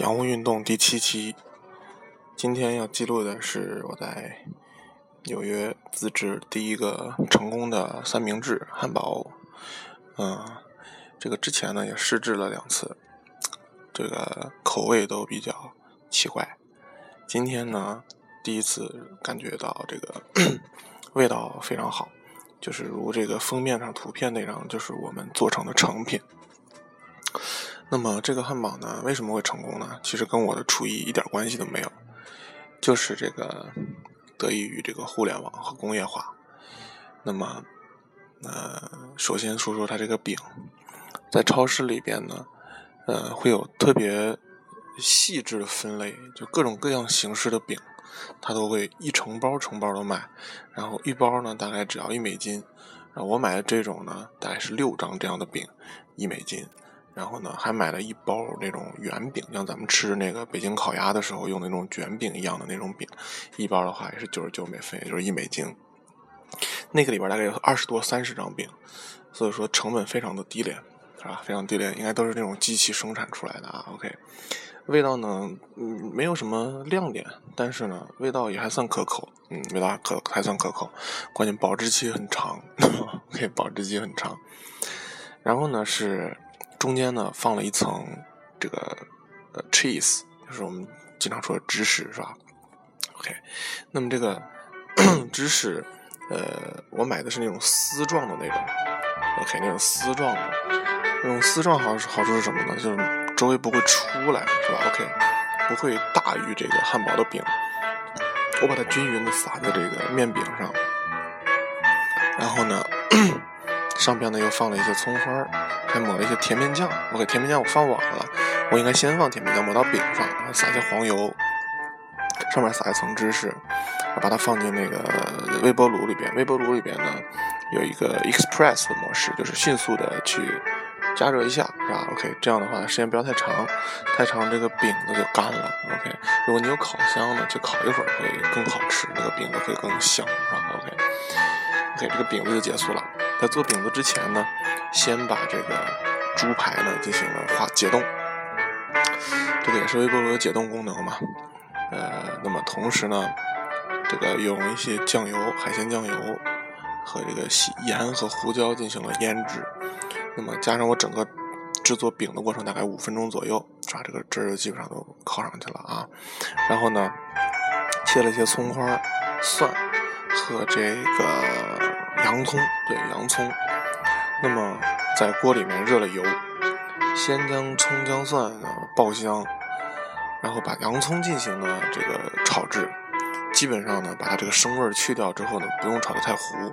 洋务运动第七期，今天要记录的是我在纽约自制第一个成功的三明治汉堡。嗯，这个之前呢也试制了两次，这个口味都比较奇怪。今天呢第一次感觉到这个 味道非常好，就是如这个封面上图片那张，就是我们做成的成品。那么这个汉堡呢，为什么会成功呢？其实跟我的厨艺一点关系都没有，就是这个得益于这个互联网和工业化。那么，呃，首先说说它这个饼，在超市里边呢，呃，会有特别细致的分类，就各种各样形式的饼，它都会一成包成包的卖，然后一包呢大概只要一美金，然后我买的这种呢大概是六张这样的饼，一美金。然后呢，还买了一包那种圆饼，像咱们吃那个北京烤鸭的时候用那种卷饼一样的那种饼，一包的话也是九十九美分，也就是一美金。那个里边大概有二十多、三十张饼，所以说成本非常的低廉，是吧？非常低廉，应该都是那种机器生产出来的啊。OK，味道呢，嗯，没有什么亮点，但是呢，味道也还算可口，嗯，味道可还算可口，关键保质期很长，OK，保质期很长。然后呢是。中间呢放了一层这个呃 cheese，就是我们经常说的芝士，是吧？OK，那么这个 芝士，呃，我买的是那种丝状的那种，OK，那种丝状的，那种丝状好好处是什么呢？就是周围不会出来，是吧？OK，不会大于这个汉堡的饼。我把它均匀的撒在这个面饼上，然后呢。上边呢又放了一些葱花，还抹了一些甜面酱。我给甜面酱我放晚了，我应该先放甜面酱抹到饼上，然后撒些黄油，上面撒一层芝士，把它放进那个微波炉里边。微波炉里边呢有一个 express 的模式，就是迅速的去加热一下，是吧？OK，这样的话时间不要太长，太长这个饼子就干了。OK，如果你有烤箱呢，就烤一会儿会更好吃，那个饼子会更香，是吧？OK，OK，这个饼子就结束了。在做饼子之前呢，先把这个猪排呢进行了化解冻，这个也是微波炉的解冻功能嘛。呃，那么同时呢，这个用一些酱油、海鲜酱油和这个盐和胡椒进行了腌制。那么加上我整个制作饼的过程大概五分钟左右，是吧？这个汁儿基本上都靠上去了啊。然后呢，切了一些葱花、蒜和这个。洋葱，对洋葱。那么在锅里面热了油，先将葱姜蒜呢爆香，然后把洋葱进行了这个炒制。基本上呢，把它这个生味去掉之后呢，不用炒得太糊，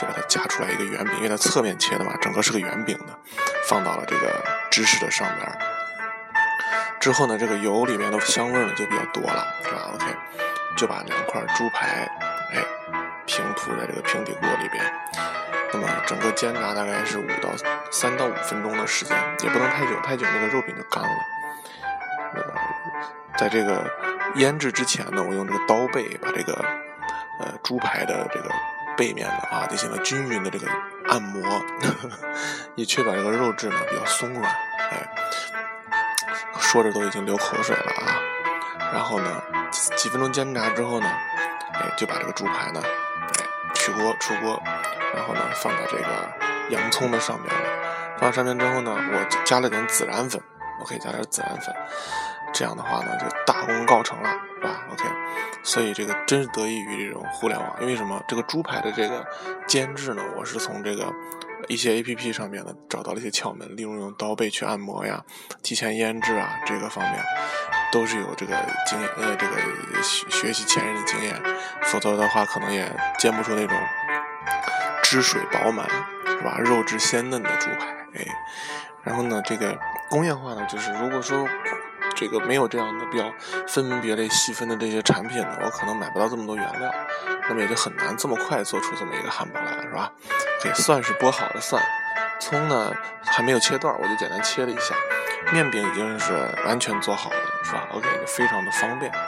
就把它夹出来一个圆饼，因为它侧面切的嘛，整个是个圆饼的，放到了这个芝士的上边。之后呢，这个油里面的香味呢就比较多了，是吧？OK，就把两块猪排，哎。平铺在这个平底锅里边，那么整个煎炸大概是五到三到五分钟的时间，也不能太久，太久那个肉饼就干了。那么在这个腌制之前呢，我用这个刀背把这个呃猪排的这个背面呢啊进行了均匀的这个按摩，以确保这个肉质呢比较松软。哎，说着都已经流口水了啊。然后呢，几分钟煎炸之后呢，哎就把这个猪排呢。取锅出锅，然后呢放到这个洋葱的上面了。放上面之后呢，我加了点孜然粉，我可以加点孜然粉。这样的话呢，就大功告成了，是吧？OK。所以这个真是得益于这种互联网。因为什么？这个猪排的这个煎制呢，我是从这个一些 APP 上面呢找到了一些窍门，例如用刀背去按摩呀，提前腌制啊，这个方面都是有这个经验，呃，这个学学习前人的经验。否则的话，可能也煎不出那种汁水饱满，是吧？肉质鲜嫩的猪排。哎，然后呢，这个工业化呢，就是如果说这个没有这样的比较分门别类、细分的这些产品呢，我可能买不到这么多原料，那么也就很难这么快做出这么一个汉堡来了，是吧？给蒜是剥好的蒜，葱呢还没有切段，我就简单切了一下。面饼已经是完全做好的，是吧？OK，非常的方便啊。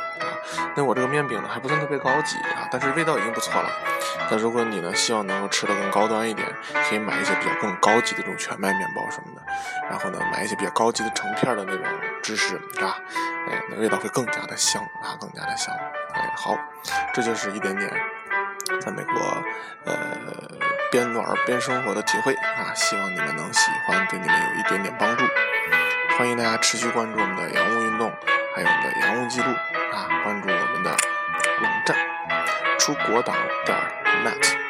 那我这个面饼呢还不算特别高级啊，但是味道已经不错了。那如果你呢希望能够吃的更高端一点，可以买一些比较更高级的这种全麦面包什么的，然后呢买一些比较高级的成片的那种芝士啊，哎，那味道会更加的香啊，更加的香。哎，好，这就是一点点在美国呃边玩边生活的体会啊，希望你们能喜欢，对你们有一点点帮助。欢迎大家持续关注我们的洋务运动，还有我们的洋务记录啊，关注我们的网站出国党点 net。